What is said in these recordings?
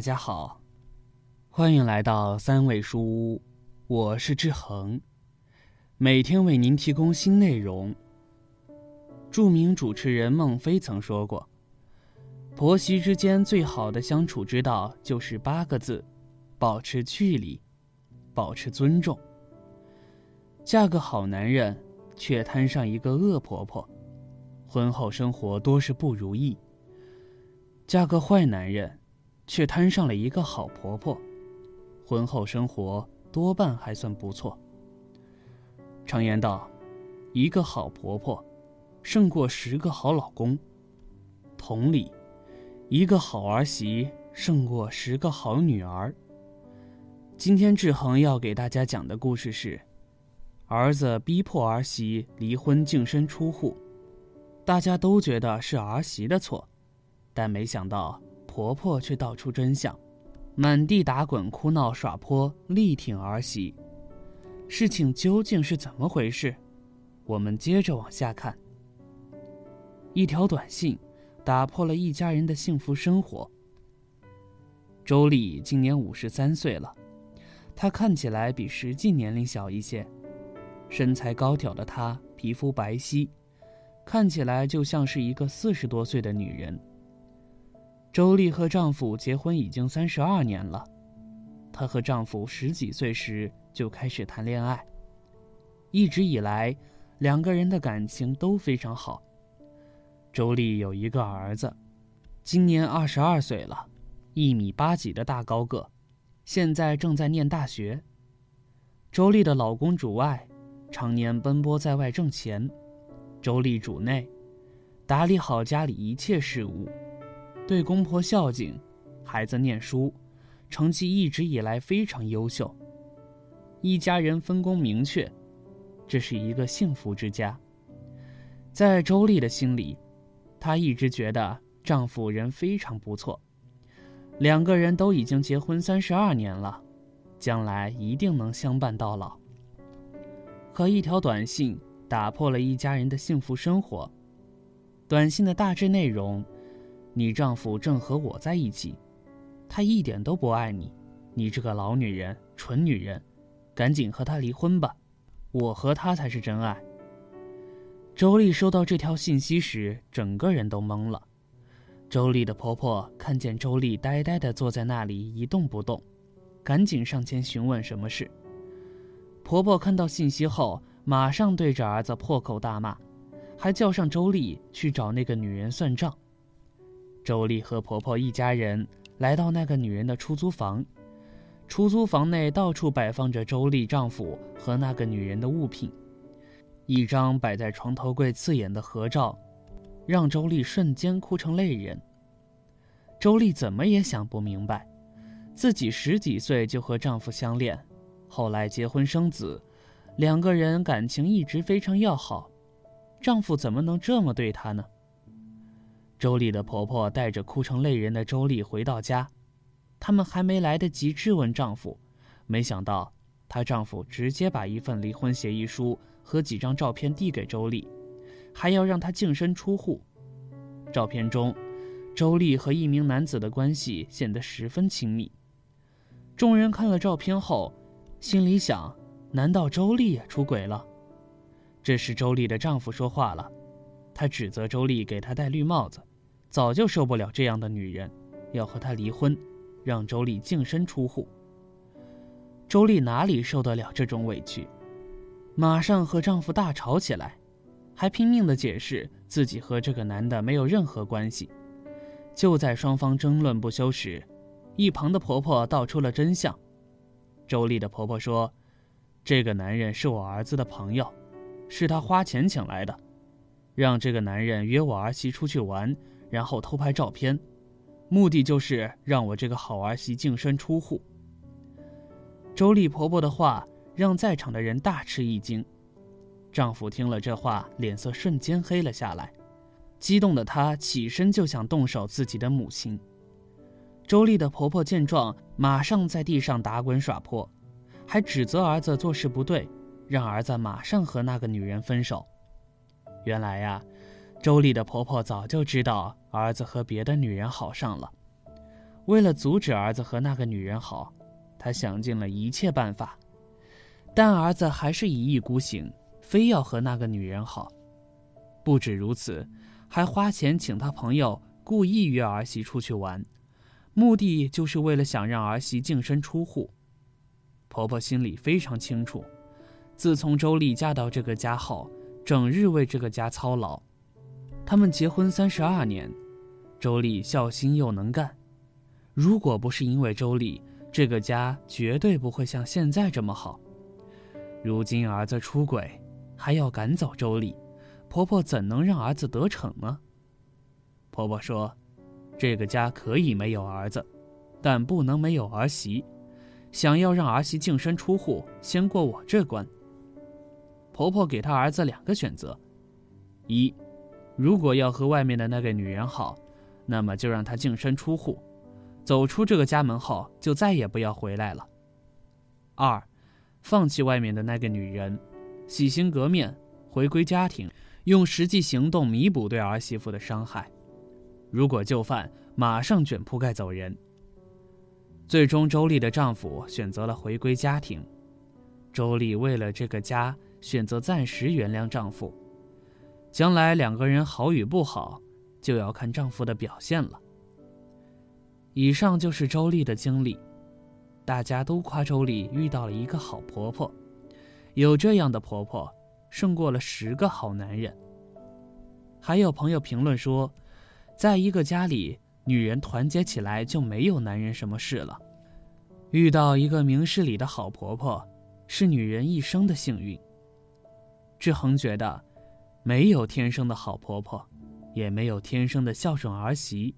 大家好，欢迎来到三味书屋，我是志恒，每天为您提供新内容。著名主持人孟非曾说过，婆媳之间最好的相处之道就是八个字：保持距离，保持尊重。嫁个好男人，却摊上一个恶婆婆，婚后生活多是不如意；嫁个坏男人。却摊上了一个好婆婆，婚后生活多半还算不错。常言道，一个好婆婆，胜过十个好老公。同理，一个好儿媳胜过十个好女儿。今天志恒要给大家讲的故事是：儿子逼迫儿媳离婚净身出户，大家都觉得是儿媳的错，但没想到。婆婆却道出真相，满地打滚、哭闹、耍泼，力挺儿媳。事情究竟是怎么回事？我们接着往下看。一条短信打破了一家人的幸福生活。周丽今年五十三岁了，她看起来比实际年龄小一些，身材高挑的她皮肤白皙，看起来就像是一个四十多岁的女人。周丽和丈夫结婚已经三十二年了，她和丈夫十几岁时就开始谈恋爱，一直以来，两个人的感情都非常好。周丽有一个儿子，今年二十二岁了，一米八几的大高个，现在正在念大学。周丽的老公主外，常年奔波在外挣钱，周丽主内，打理好家里一切事务。对公婆孝敬，孩子念书，成绩一直以来非常优秀。一家人分工明确，这是一个幸福之家。在周丽的心里，她一直觉得丈夫人非常不错，两个人都已经结婚三十二年了，将来一定能相伴到老。可一条短信打破了一家人的幸福生活。短信的大致内容。你丈夫正和我在一起，他一点都不爱你，你这个老女人，蠢女人，赶紧和他离婚吧，我和他才是真爱。周丽收到这条信息时，整个人都懵了。周丽的婆婆看见周丽呆呆地坐在那里一动不动，赶紧上前询问什么事。婆婆看到信息后，马上对着儿子破口大骂，还叫上周丽去找那个女人算账。周丽和婆婆一家人来到那个女人的出租房，出租房内到处摆放着周丽丈夫和那个女人的物品，一张摆在床头柜刺眼的合照，让周丽瞬间哭成泪人。周丽怎么也想不明白，自己十几岁就和丈夫相恋，后来结婚生子，两个人感情一直非常要好，丈夫怎么能这么对她呢？周丽的婆婆带着哭成泪人的周丽回到家，他们还没来得及质问丈夫，没想到她丈夫直接把一份离婚协议书和几张照片递给周丽，还要让她净身出户。照片中，周丽和一名男子的关系显得十分亲密。众人看了照片后，心里想：难道周丽也出轨了？这时，周丽的丈夫说话了，他指责周丽给他戴绿帽子。早就受不了这样的女人，要和她离婚，让周丽净身出户。周丽哪里受得了这种委屈，马上和丈夫大吵起来，还拼命的解释自己和这个男的没有任何关系。就在双方争论不休时，一旁的婆婆道出了真相。周丽的婆婆说：“这个男人是我儿子的朋友，是他花钱请来的，让这个男人约我儿媳出去玩。”然后偷拍照片，目的就是让我这个好儿媳净身出户。周丽婆婆的话让在场的人大吃一惊，丈夫听了这话，脸色瞬间黑了下来，激动的他起身就想动手自己的母亲。周丽的婆婆见状，马上在地上打滚耍泼，还指责儿子做事不对，让儿子马上和那个女人分手。原来呀。周丽的婆婆早就知道儿子和别的女人好上了，为了阻止儿子和那个女人好，她想尽了一切办法，但儿子还是一意孤行，非要和那个女人好。不止如此，还花钱请他朋友故意约儿媳出去玩，目的就是为了想让儿媳净身出户。婆婆心里非常清楚，自从周丽嫁到这个家后，整日为这个家操劳。他们结婚三十二年，周丽孝心又能干。如果不是因为周丽，这个家绝对不会像现在这么好。如今儿子出轨，还要赶走周丽。婆婆怎能让儿子得逞呢？婆婆说：“这个家可以没有儿子，但不能没有儿媳。想要让儿媳净身出户，先过我这关。”婆婆给她儿子两个选择：一，如果要和外面的那个女人好，那么就让她净身出户，走出这个家门后就再也不要回来了；二，放弃外面的那个女人，洗心革面，回归家庭。用实际行动弥补对儿媳妇的伤害，如果就范，马上卷铺盖走人。最终，周丽的丈夫选择了回归家庭。周丽为了这个家，选择暂时原谅丈夫。将来两个人好与不好，就要看丈夫的表现了。以上就是周丽的经历，大家都夸周丽遇到了一个好婆婆，有这样的婆婆。胜过了十个好男人。还有朋友评论说，在一个家里，女人团结起来就没有男人什么事了。遇到一个明事理的好婆婆，是女人一生的幸运。志恒觉得，没有天生的好婆婆，也没有天生的孝顺儿媳。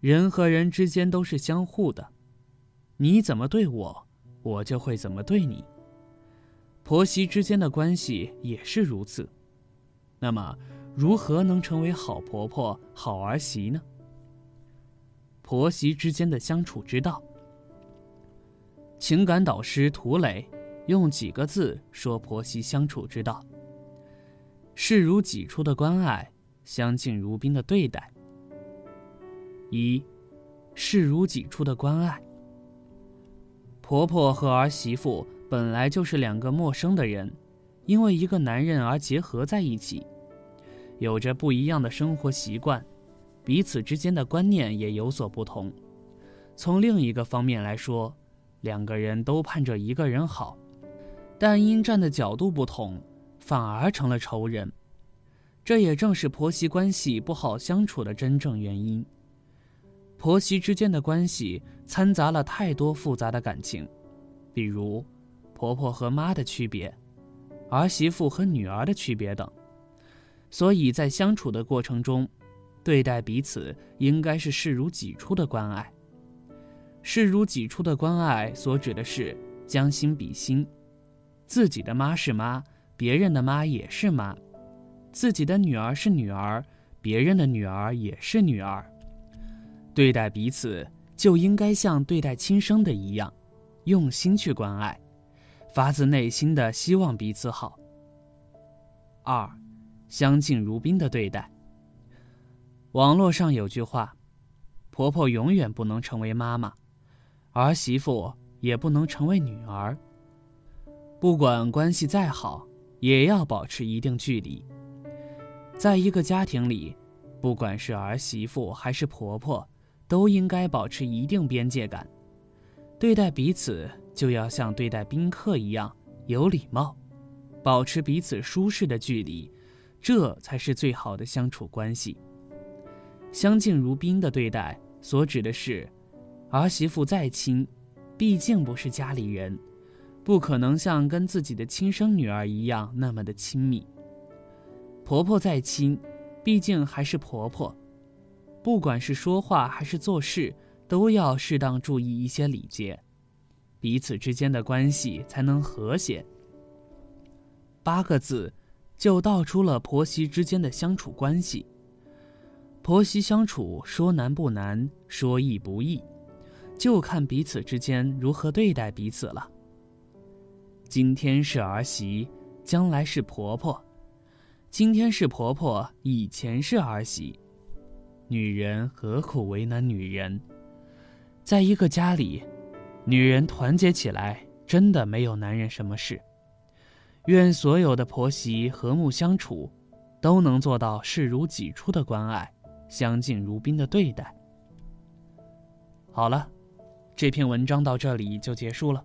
人和人之间都是相互的，你怎么对我，我就会怎么对你。婆媳之间的关系也是如此，那么如何能成为好婆婆、好儿媳呢？婆媳之间的相处之道，情感导师涂磊用几个字说婆媳相处之道：视如己出的关爱，相敬如宾的对待。一，视如己出的关爱。婆婆和儿媳妇。本来就是两个陌生的人，因为一个男人而结合在一起，有着不一样的生活习惯，彼此之间的观念也有所不同。从另一个方面来说，两个人都盼着一个人好，但因站的角度不同，反而成了仇人。这也正是婆媳关系不好相处的真正原因。婆媳之间的关系掺杂了太多复杂的感情，比如。婆婆和妈的区别，儿媳妇和女儿的区别等，所以在相处的过程中，对待彼此应该是视如己出的关爱。视如己出的关爱所指的是将心比心，自己的妈是妈，别人的妈也是妈；自己的女儿是女儿，别人的女儿也是女儿。对待彼此就应该像对待亲生的一样，用心去关爱。发自内心的希望彼此好。二，相敬如宾的对待。网络上有句话：“婆婆永远不能成为妈妈，儿媳妇也不能成为女儿。不管关系再好，也要保持一定距离。在一个家庭里，不管是儿媳妇还是婆婆，都应该保持一定边界感，对待彼此。”就要像对待宾客一样有礼貌，保持彼此舒适的距离，这才是最好的相处关系。相敬如宾的对待，所指的是，儿媳妇再亲，毕竟不是家里人，不可能像跟自己的亲生女儿一样那么的亲密。婆婆再亲，毕竟还是婆婆，不管是说话还是做事，都要适当注意一些礼节。彼此之间的关系才能和谐。八个字，就道出了婆媳之间的相处关系。婆媳相处说难不难，说易不易，就看彼此之间如何对待彼此了。今天是儿媳，将来是婆婆；今天是婆婆，以前是儿媳。女人何苦为难女人？在一个家里，女人团结起来，真的没有男人什么事。愿所有的婆媳和睦相处，都能做到视如己出的关爱，相敬如宾的对待。好了，这篇文章到这里就结束了。